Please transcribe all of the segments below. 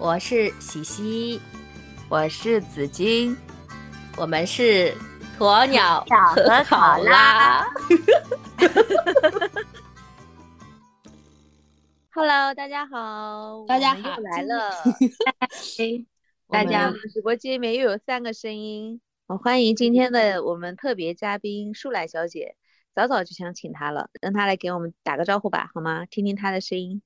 我是喜喜，我是紫金，我们是鸵鸟和考拉。Hello，大家好，大家好，又来了。大家，直播间里面又有三个声音，我欢迎今天的我们特别嘉宾树懒小姐。早早就想请她了，让她来给我们打个招呼吧，好吗？听听她的声音。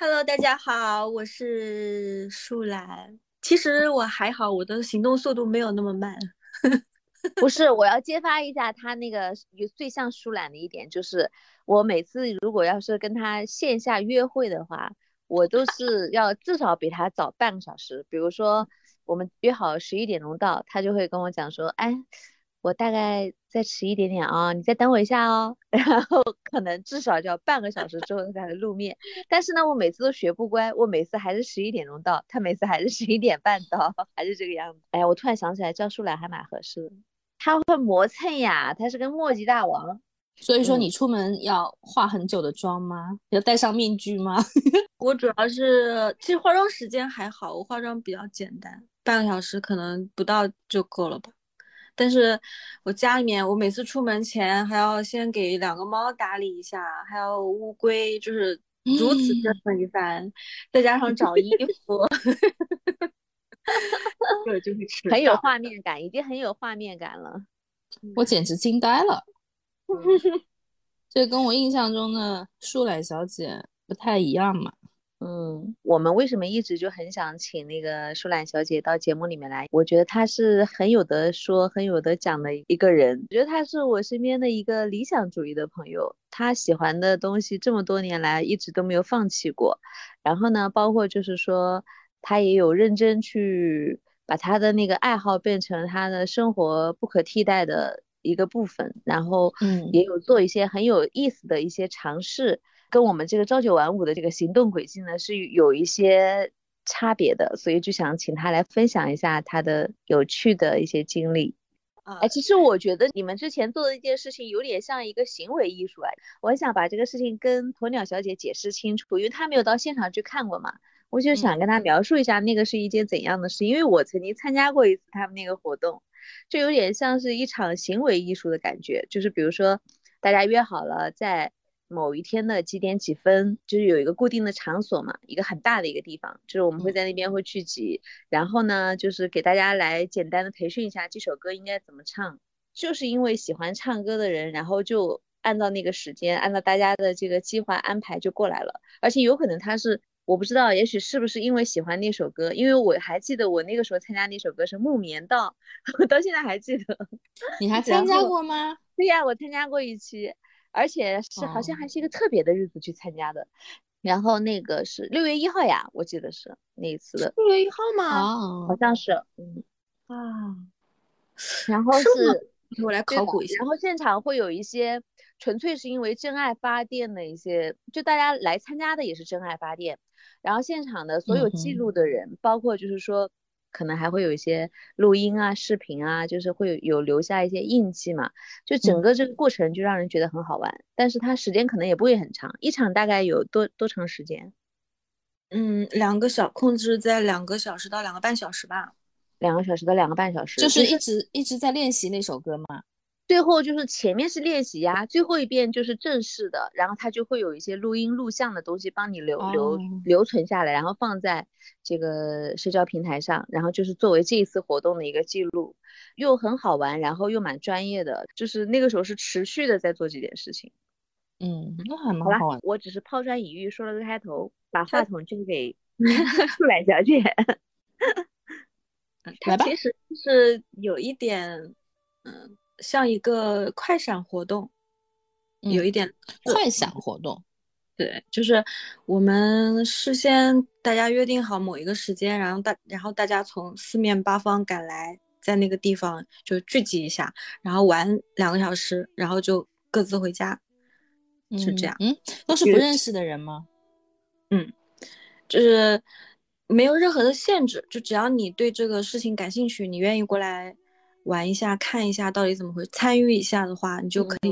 Hello，大家好，我是树懒。其实我还好，我的行动速度没有那么慢。不是，我要揭发一下他那个最像舒懒的一点，就是我每次如果要是跟他线下约会的话，我都是要至少比他早半个小时。比如说我们约好十一点钟到，他就会跟我讲说，哎，我大概再迟一点点啊，你再等我一下哦。然后可能至少就要半个小时之后才能露面。但是呢，我每次都学不乖，我每次还是十一点钟到，他每次还是十一点半到，还是这个样子。哎，我突然想起来，叫舒懒还蛮合适的。他会磨蹭呀，他是个墨迹大王。所以说你出门要化很久的妆吗？嗯、要戴上面具吗？我主要是其实化妆时间还好，我化妆比较简单，半个小时可能不到就够了吧。但是我家里面，我每次出门前还要先给两个猫打理一下，还有乌龟，就是如此折腾一番，嗯、再加上找衣服。对，就是吃很有画面感，已经很有画面感了。我简直惊呆了，这跟我印象中的树懒小姐不太一样嘛。嗯，我们为什么一直就很想请那个舒兰小姐到节目里面来？我觉得她是很有得说、很有得讲的一个人。我觉得她是我身边的一个理想主义的朋友，她喜欢的东西这么多年来一直都没有放弃过。然后呢，包括就是说。她也有认真去把她的那个爱好变成她的生活不可替代的一个部分，然后嗯，也有做一些很有意思的一些尝试，跟我们这个朝九晚五的这个行动轨迹呢是有一些差别的，所以就想请他来分享一下他的有趣的一些经历。哎，其实我觉得你们之前做的一件事情有点像一个行为艺术哎，我很想把这个事情跟鸵鸟小姐解释清楚，因为她没有到现场去看过嘛。我就想跟她描述一下那个是一件怎样的事，因为我曾经参加过一次他们那个活动，就有点像是一场行为艺术的感觉。就是比如说，大家约好了在某一天的几点几分，就是有一个固定的场所嘛，一个很大的一个地方，就是我们会在那边会聚集，然后呢，就是给大家来简单的培训一下这首歌应该怎么唱。就是因为喜欢唱歌的人，然后就按照那个时间，按照大家的这个计划安排就过来了，而且有可能他是。我不知道，也许是不是因为喜欢那首歌？因为我还记得我那个时候参加那首歌是《木棉道》，我到现在还记得。你还 参加过吗？对呀，我参加过一期，而且是好像还是一个特别的日子去参加的。哦、然后那个是六月一号呀，我记得是那一次的。六月一号吗？哦，好像是。嗯啊，然后是，我来考古一下。然后现场会有一些。纯粹是因为真爱发电的一些，就大家来参加的也是真爱发电，然后现场的所有记录的人，嗯、包括就是说，可能还会有一些录音啊、视频啊，就是会有有留下一些印记嘛，就整个这个过程就让人觉得很好玩，嗯、但是它时间可能也不会很长，一场大概有多多长时间？嗯，两个小控制在两个小时到两个半小时吧，两个小时到两个半小时，就是一直一直在练习那首歌吗？最后就是前面是练习呀，最后一遍就是正式的，然后它就会有一些录音录像的东西帮你留、哦、留留存下来，然后放在这个社交平台上，然后就是作为这一次活动的一个记录，又很好玩，然后又蛮专业的，就是那个时候是持续的在做这件事情。嗯，那还蛮好玩。我只是抛砖引玉，说了个开头，把话筒交给 舒懒小姐。它其实是有一点，嗯。像一个快闪活动，嗯、有一点快闪活动，对，就是我们事先大家约定好某一个时间，然后大然后大家从四面八方赶来，在那个地方就聚集一下，然后玩两个小时，然后就各自回家，嗯、是这样。嗯，都是不认识的人吗？嗯，就是没有任何的限制，就只要你对这个事情感兴趣，你愿意过来。玩一下，看一下到底怎么回事，参与一下的话，你就可以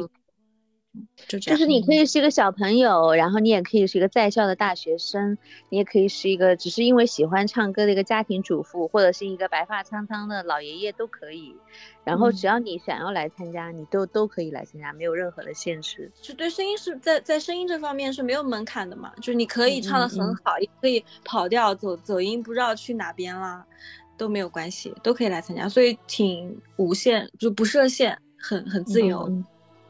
就这样。就是你可以是一个小朋友，然后你也可以是一个在校的大学生，你也可以是一个只是因为喜欢唱歌的一个家庭主妇，或者是一个白发苍苍的老爷爷都可以。然后只要你想要来参加，你都都可以来参加，没有任何的限制。就对声音是在在声音这方面是没有门槛的嘛，就是你可以唱的很好，也可以跑调走走音，不知道去哪边了都没有关系，都可以来参加，所以挺无限，就不设限，很很自由。嗯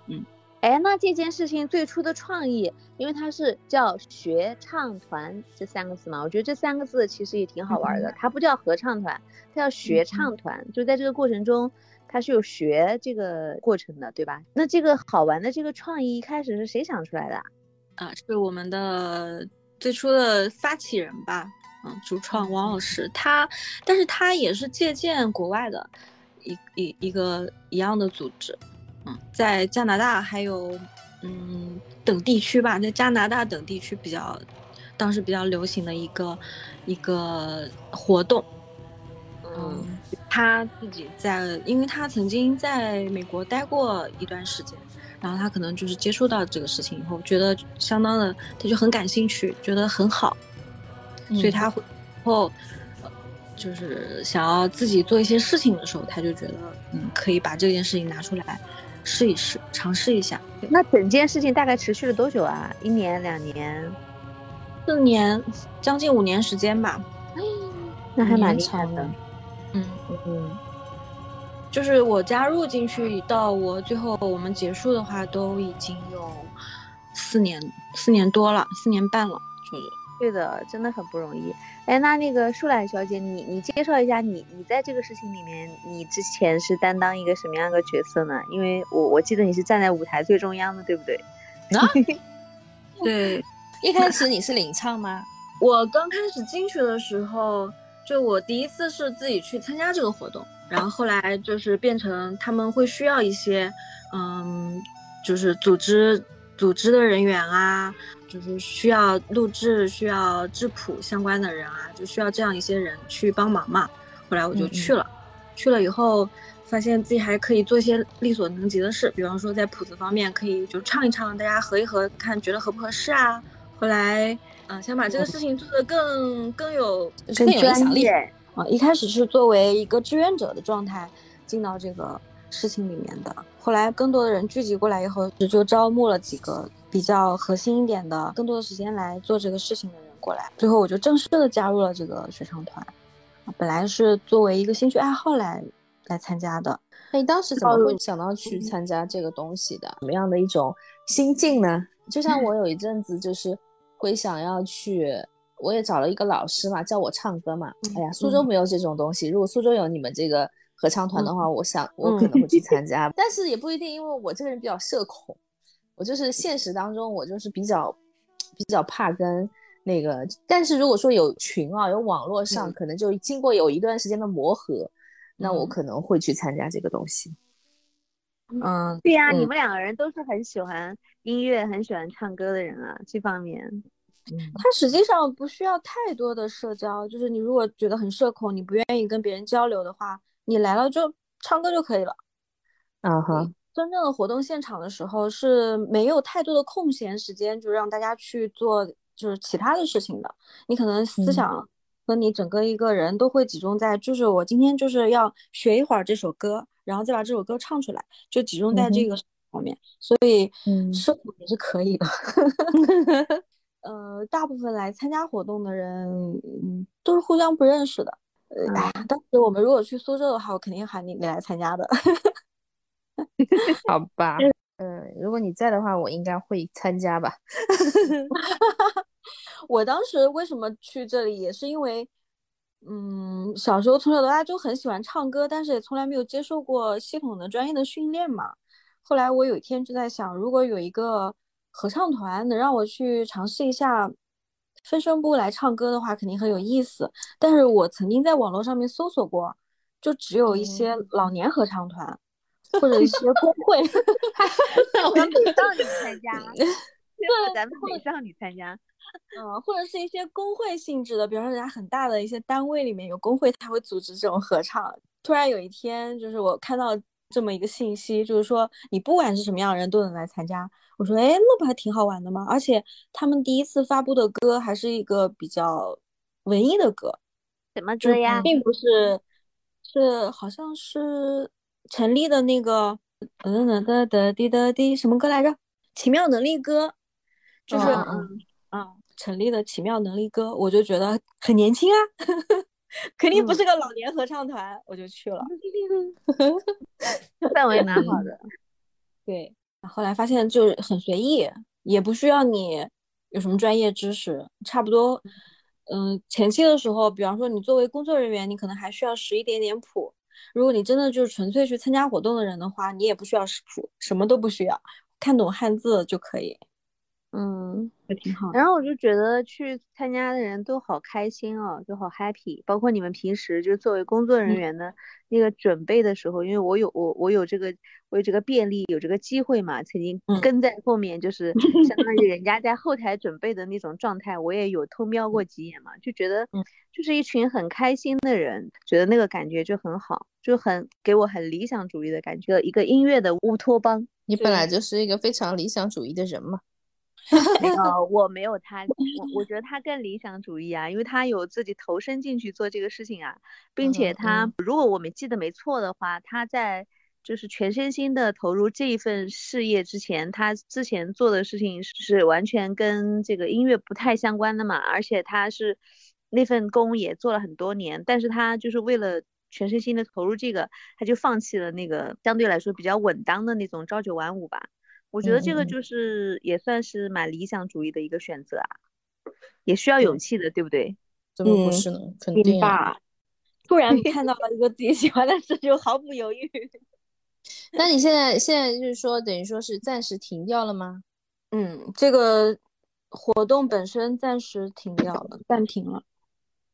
嗯哎，那这件事情最初的创意，因为它是叫学唱团这三个字嘛，我觉得这三个字其实也挺好玩的。它不叫合唱团，它叫学唱团，就在这个过程中，它是有学这个过程的，对吧？那这个好玩的这个创意一开始是谁想出来的啊？啊，是我们的最初的发起人吧，嗯，主创王老师，他，但是他也是借鉴国外的一一一个一样的组织，嗯，在加拿大还有嗯等地区吧，在加拿大等地区比较当时比较流行的一个一个活动，嗯，他自己在，因为他曾经在美国待过一段时间。然后他可能就是接触到这个事情以后，觉得相当的，他就很感兴趣，觉得很好，所以他会后就是想要自己做一些事情的时候，他就觉得嗯，可以把这件事情拿出来试一试，尝试一下。那整件事情大概持续了多久啊？一年、两年？四年，将近五年时间吧。那还蛮厉长害的。嗯嗯。就是我加入进去到我最后我们结束的话，都已经有四年四年多了，四年半了，就是对的，真的很不容易。哎，那那个舒兰小姐，你你介绍一下你你在这个事情里面，你之前是担当一个什么样的角色呢？因为我我记得你是站在舞台最中央的，对不对？啊，对。一开始你是领唱吗？我刚开始进去的时候，就我第一次是自己去参加这个活动。然后后来就是变成他们会需要一些，嗯，就是组织组织的人员啊，就是需要录制、需要质谱相关的人啊，就需要这样一些人去帮忙嘛。后来我就去了，去了以后发现自己还可以做一些力所能及的事，比方说在谱子方面可以就唱一唱，大家合一合，看觉得合不合适啊。后来，嗯，想把这个事情做得更更有更有影响力。啊，一开始是作为一个志愿者的状态进到这个事情里面的，后来更多的人聚集过来以后，就招募了几个比较核心一点的，更多的时间来做这个事情的人过来，最后我就正式的加入了这个学唱团，本来是作为一个兴趣爱好来来参加的。那你当时怎么会想到去参加这个东西的？什么样的一种心境呢？就像我有一阵子就是会想要去。我也找了一个老师嘛，教我唱歌嘛。哎呀，苏州没有这种东西。如果苏州有你们这个合唱团的话，我想我可能会去参加，但是也不一定，因为我这个人比较社恐，我就是现实当中我就是比较比较怕跟那个。但是如果说有群啊，有网络上，可能就经过有一段时间的磨合，那我可能会去参加这个东西。嗯，对呀，你们两个人都是很喜欢音乐、很喜欢唱歌的人啊，这方面。它实际上不需要太多的社交，就是你如果觉得很社恐，你不愿意跟别人交流的话，你来了就唱歌就可以了。啊哈，真正的活动现场的时候是没有太多的空闲时间，就让大家去做就是其他的事情的。你可能思想和你整个一个人都会集中在，就是我今天就是要学一会儿这首歌，然后再把这首歌唱出来，就集中在这个方面。所以，社恐也是可以的。呃，大部分来参加活动的人，嗯，都是互相不认识的。呃，哎呀，当时我们如果去苏州的话，我肯定喊你你来参加的。好吧，嗯，如果你在的话，我应该会参加吧。我当时为什么去这里，也是因为，嗯，小时候从小到大就很喜欢唱歌，但是也从来没有接受过系统的专业的训练嘛。后来我有一天就在想，如果有一个合唱团能让我去尝试一下分声部来唱歌的话，肯定很有意思。但是我曾经在网络上面搜索过，就只有一些老年合唱团，或者一些工会，咱们美少女参加，对，咱们美少女参加，嗯，或者是一些工会性质的，比方说人家很大的一些单位里面有工会，他会组织这种合唱。突然有一天，就是我看到这么一个信息，就是说你不管是什么样的人都能来参加。我说，哎，那不还挺好玩的吗？而且他们第一次发布的歌还是一个比较文艺的歌，什么歌呀？并不是，是好像是陈粒的那个，嗯哒哒哒滴哒滴，什么歌来着？奇妙能力歌，就是嗯啊，陈粒的奇妙能力歌，我就觉得很年轻啊。肯定不是个老年合唱团，我就去了，氛围蛮好的。对，后来发现就是很随意，也不需要你有什么专业知识，差不多。嗯，前期的时候，比方说你作为工作人员，你可能还需要识一点点谱。如果你真的就是纯粹去参加活动的人的话，你也不需要识谱，什么都不需要，看懂汉字就可以。嗯，也挺好。然后我就觉得去参加的人都好开心哦，就好 happy。包括你们平时就作为工作人员的那个准备的时候，因为我有我我有这个我有这个便利，有这个机会嘛，曾经跟在后面，就是 相当于人家在后台准备的那种状态，我也有偷瞄过几眼嘛，就觉得就是一群很开心的人，觉得那个感觉就很好，就很给我很理想主义的感觉，一个音乐的乌托邦。你本来就是一个非常理想主义的人嘛。没有，我没有他，我我 觉得他更理想主义啊，因为他有自己投身进去做这个事情啊，并且他如果我没记得没错的话，他在就是全身心的投入这一份事业之前，他之前做的事情是完全跟这个音乐不太相关的嘛，而且他是那份工也做了很多年，但是他就是为了全身心的投入这个，他就放弃了那个相对来说比较稳当的那种朝九晚五吧。我觉得这个就是也算是蛮理想主义的一个选择啊，也需要勇气的，对不对？怎么不是呢？肯定啊！突然 看到了一个自己喜欢的事，就毫不犹豫。那你现在现在就是说，等于说是暂时停掉了吗？嗯，这个活动本身暂时停掉了，暂停了。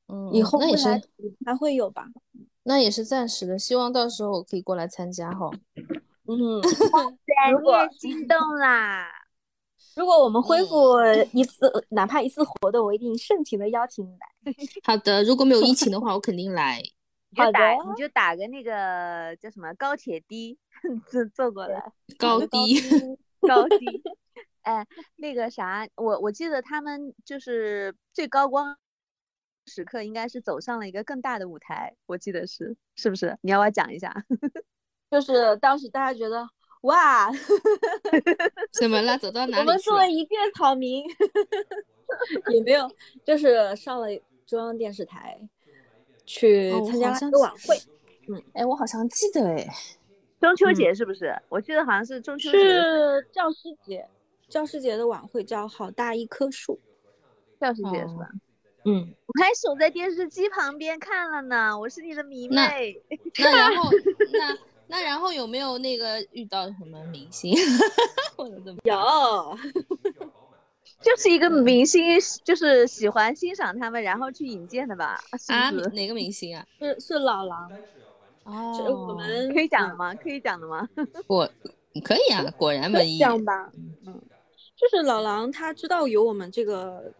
嗯，以后那也是还会有吧？那也是暂时的，希望到时候我可以过来参加哈。嗯，如果心动啦，如果我们恢复一次，哪怕一次活动，我一定盛情的邀请你来。好的，如果没有疫情的话，我肯定来。好的，你就打个那个叫什么高铁的坐坐过来，高低高低。哎，那个啥，我我记得他们就是最高光时刻，应该是走上了一个更大的舞台，我记得是，是不是？你要不要讲一下？就是当时大家觉得哇，怎么了？走到哪里？我们作为一介草民，也没有，就是上了中央电视台去参加一个晚会。嗯，哎，我好像记得哎，中秋节是不是？我记得好像是中秋节，是教师节，教师节的晚会叫“好大一棵树”，教师节是吧？嗯，我还守在电视机旁边看了呢，我是你的迷妹。那然后 那。那然后有没有那个遇到什么明星 或者怎么？有，就是一个明星，就是喜欢欣赏他们，然后去引荐的吧？啊，哪个明星啊？是是老狼。哦，我们可以讲的吗？可以讲的吗？果可以啊，果然文艺。这样吧，嗯，就是老狼他知道有我们这个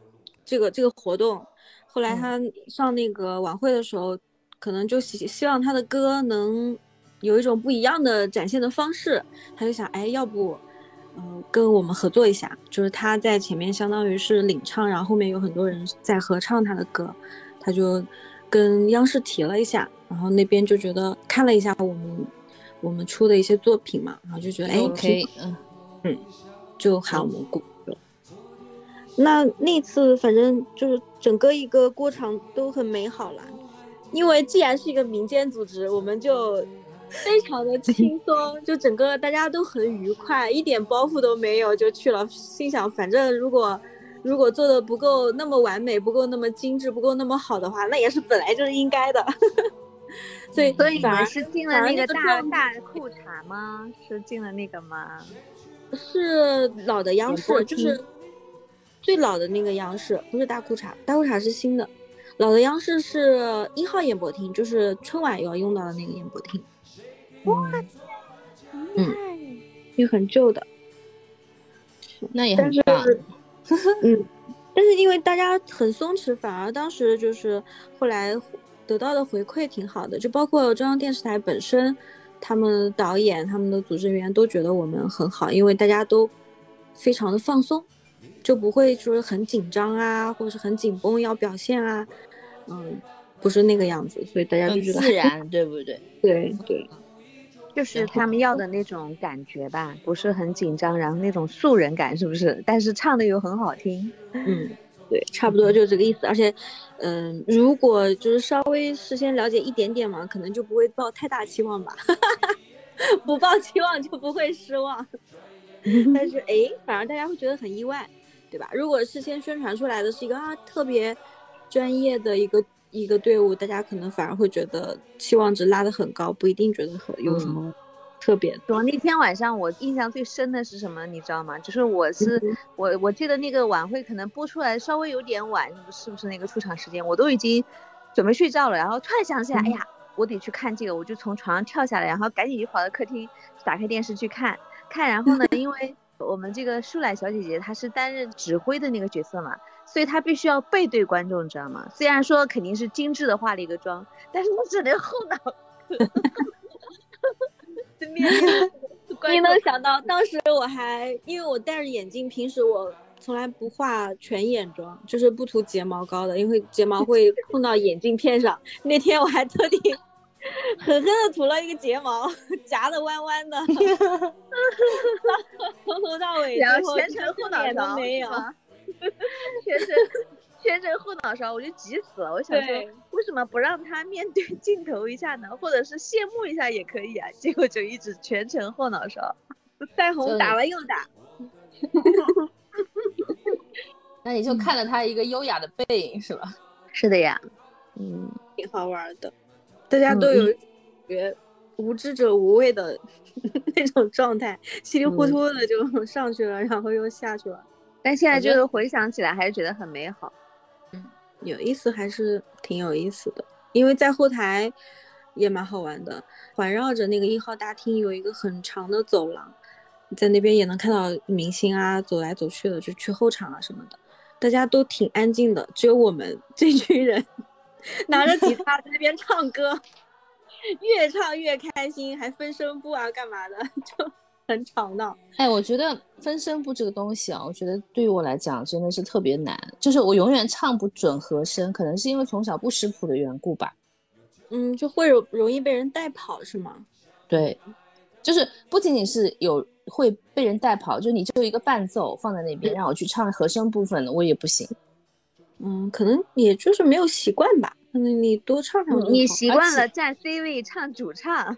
这个这个活动，后来他上那个晚会的时候，可能就希希望他的歌能。有一种不一样的展现的方式，他就想，哎，要不，嗯，跟我们合作一下，就是他在前面相当于是领唱，然后后面有很多人在合唱他的歌，他就跟央视提了一下，然后那边就觉得看了一下我们我们出的一些作品嘛，然后就觉得，哎，OK，嗯嗯，就喊我们过。那那次反正就是整个一个过程都很美好了，因为既然是一个民间组织，我们就。非常的轻松，就整个大家都很愉快，一点包袱都没有就去了。心想，反正如果如果做的不够那么完美，不够那么精致，不够那么好的话，那也是本来就是应该的。所以所以你们是进了那个大大裤衩吗？是进了那个吗？是老的央视，就是最老的那个央视，不是大裤衩，大裤衩是新的。老的央视是一号演播厅，就是春晚要用到的那个演播厅。哇，嗯，也很旧的，那也很棒。嗯，但是因为大家很松弛，反而当时就是后来得到的回馈挺好的，就包括中央电视台本身，他们导演、他们的组织人员都觉得我们很好，因为大家都非常的放松，就不会说很紧张啊，或者是很紧绷要表现啊，嗯，不是那个样子，所以大家就觉得 自然，对不对？对对，就是他们要的那种感觉吧，不是很紧张，然后那种素人感是不是？但是唱的又很好听，嗯。对，差不多就这个意思。而且，嗯，如果就是稍微事先了解一点点嘛，可能就不会抱太大期望吧。不抱期望就不会失望。但是，哎，反而大家会觉得很意外，对吧？如果事先宣传出来的是一个啊特别专业的一个一个队伍，大家可能反而会觉得期望值拉得很高，不一定觉得很有什么。特别我。那天晚上我印象最深的是什么？你知道吗？就是我是我，我记得那个晚会可能播出来稍微有点晚，是不是那个出场时间？我都已经准备睡觉了，然后突然想起来，哎呀，我得去看这个，我就从床上跳下来，然后赶紧就跑到客厅，打开电视去看看。然后呢，因为我们这个舒兰小姐姐她是担任指挥的那个角色嘛，所以他必须要背对观众，知道吗？虽然说肯定是精致的化了一个妆，但是我只能后脑。你能想到当时我还因为我戴着眼镜，平时我从来不画全眼妆，就是不涂睫毛膏的，因为睫毛会碰到眼镜片上。那天我还特地狠狠的涂了一个睫毛，夹的弯弯的，从头到尾，然后全程后脑勺没有，全程。全程后脑勺，我就急死了。我想说，为什么不让他面对 镜头一下呢？或者是谢幕一下也可以啊。结果就一直全程后脑勺，腮红打了又打。那你就看了他一个优雅的背影是吧？是的呀，嗯，挺好玩的。大家都有觉无知者无畏的那种状态，稀里糊涂的就上去了，然后又下去了。但现在就是回想起来，还是觉得很美好。嗯有意思还是挺有意思的，因为在后台也蛮好玩的，环绕着那个一号大厅有一个很长的走廊，在那边也能看到明星啊走来走去的，就去后场啊什么的，大家都挺安静的，只有我们这群人拿着吉他在那边唱歌，越唱越开心，还分声部啊干嘛的 就。很吵闹，哎，我觉得分声部这个东西啊，我觉得对于我来讲真的是特别难，就是我永远唱不准和声，可能是因为从小不识谱的缘故吧。嗯，就会容容易被人带跑是吗？对，就是不仅仅是有会被人带跑，就你就一个伴奏放在那边，让我去唱和声部分的，我也不行。嗯，可能也就是没有习惯吧，可能你多唱唱。你习惯了站 C 位唱主唱，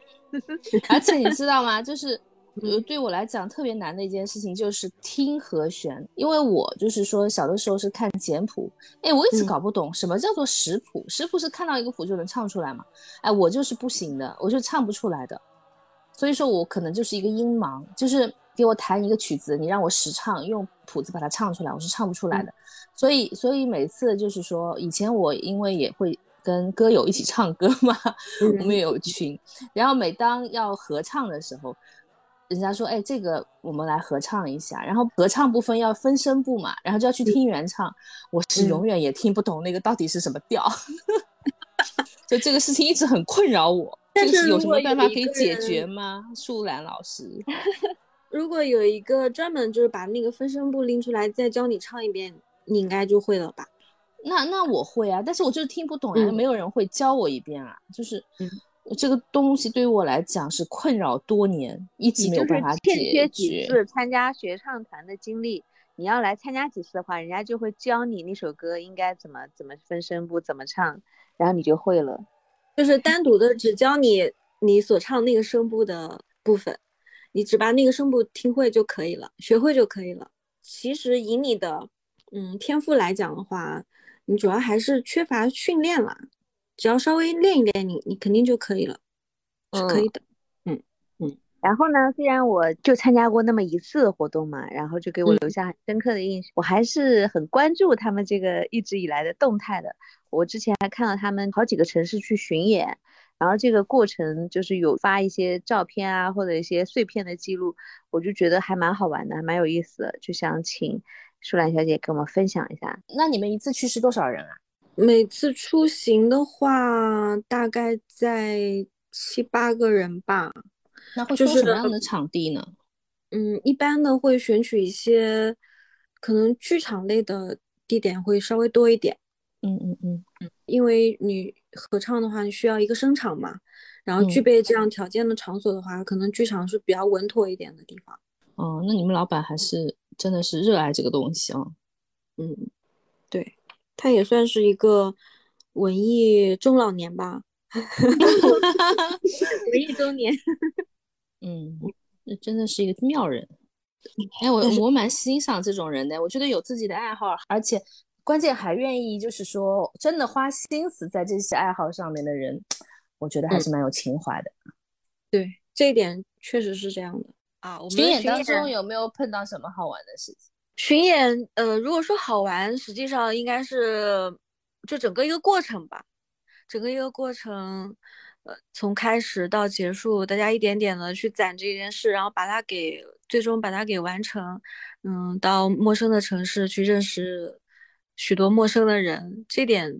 而且 你知道吗？就是。呃，对我来讲特别难的一件事情就是听和弦，因为我就是说小的时候是看简谱，哎，我一直搞不懂什么叫做识谱，识谱是看到一个谱就能唱出来嘛？哎，我就是不行的，我就唱不出来的，所以说我可能就是一个音盲，就是给我弹一个曲子，你让我实唱，用谱子把它唱出来，我是唱不出来的。所以，所以每次就是说，以前我因为也会跟歌友一起唱歌嘛，我们也有群，然后每当要合唱的时候。人家说，哎，这个我们来合唱一下，然后合唱部分要分声部嘛，然后就要去听原唱，我是永远也听不懂那个到底是什么调，就这个事情一直很困扰我。但是有什么办法可以解决吗？舒兰老师，如果有一个专门就是把那个分声部拎出来再教你唱一遍，你应该就会了吧？那那我会啊，但是我就是听不懂啊，没有人会教我一遍啊，就是。这个东西对于我来讲是困扰多年，一直没有办法解决。欠缺几次参加学唱团的经历，你要来参加几次的话，人家就会教你那首歌应该怎么怎么分声部，怎么唱，然后你就会了。就是单独的只教你你所唱那个声部的部分，你只把那个声部听会就可以了，学会就可以了。其实以你的嗯天赋来讲的话，你主要还是缺乏训练了。只要稍微练一练，你你肯定就可以了，是可以的。嗯嗯。然后呢，虽然我就参加过那么一次活动嘛，然后就给我留下很深刻的印象。我还是很关注他们这个一直以来的动态的。我之前还看到他们好几个城市去巡演，然后这个过程就是有发一些照片啊，或者一些碎片的记录，我就觉得还蛮好玩的，还蛮有意思的，就想请舒兰小姐跟我们分享一下。那你们一次去是多少人啊？每次出行的话，大概在七八个人吧。那会就是什么样的场地呢？嗯，一般呢会选取一些可能剧场类的地点会稍微多一点，嗯嗯嗯嗯因为你合唱的话，你需要一个声场嘛，然后具嗯备这样条件的场所的话，可能剧场是比较稳妥一点的地方。哦，那你们老板还是真的是热爱这个东西啊。嗯，对，他也算是一个文艺中老年吧，文艺中年。嗯，那真的是一个妙人。哎，我我蛮欣赏这种人的，我觉得有自己的爱好，而且关键还愿意就是说真的花心思在这些爱好上面的人，我觉得还是蛮有情怀的。对，这一点确实是这样的啊。我们巡演当中有没有碰到什么好玩的事情？巡演，呃，如果说好玩，实际上应该是就整个一个过程吧，整个一个过程，呃，从开始到结束，大家一点点的去攒这件事，然后把它给最终把它给完成，嗯，到陌生的城市去认识许多陌生的人，这点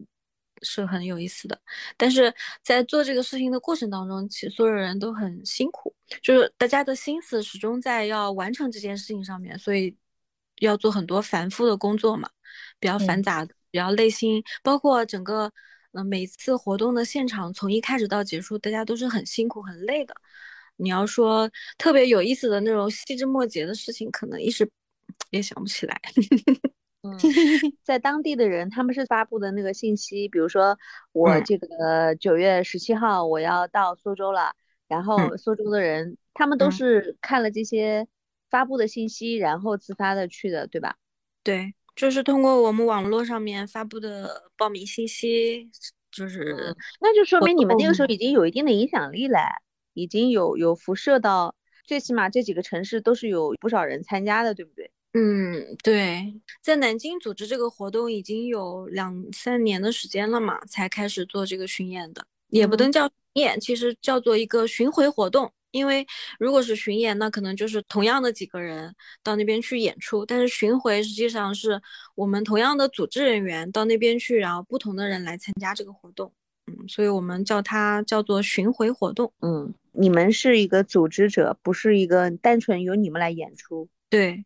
是很有意思的。但是在做这个事情的过程当中，其实所有人都很辛苦，就是大家的心思始终在要完成这件事情上面，所以要做很多繁复的工作嘛，比较繁嗯。杂，比较累心，包括整个呃每次活动的现场，从一开始到结束，大家都是很辛苦很累的。你要说特别有意思的那种细枝末节的事情，可能一时也想不起来。嗯，在当地的人，他们是发布的那个信息，比如说我嗯。这个九月十七号我要到苏州了，然后苏州的人他们都嗯。是看了这些发布的信息，然后自发的去的，对吧？对，就是通过我们网络上面发布的报名信息，就是那就说明你们那个时候已经有一定的影响力了，已经有有辐射到，最起码这几个城市都是有不少人参加的，对不对？嗯，对，在南京组织这个活动已经有两三年的时间了嘛，才开始做这个巡演的，也不嗯能叫巡演，其实叫做一个巡回活动。因为如果是巡演，那可能就是同样的几个人到那边去演出，但是巡回实际上是我们同样的组织人员到那边去，然后不同的人来参加这个活动。嗯，所以我们叫它叫做巡回活动。嗯，你们是一个组织者，不是一个单纯由你们来演出。对，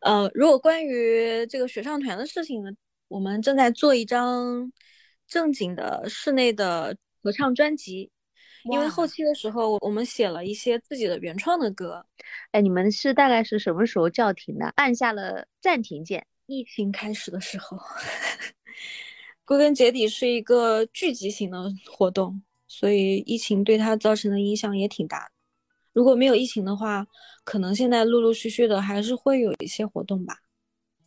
呃，如果关于这个学唱团的事情呢，我们正在做一张正经的室内的合唱专辑，因为后期的时候我们写了一些自己的原创的歌，哎，你们是大概是什么时候叫停的？按下了暂停键。疫情开始的时候，归根结底是一个聚集型的活动，所以疫情对它造成的影响也挺大的。如果没有疫情的话，可能现在陆陆续续的还是会有一些活动吧。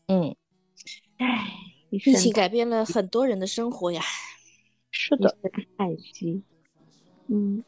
嗯，唉，疫情改变了很多人的生活呀。是的，叹息。嗯，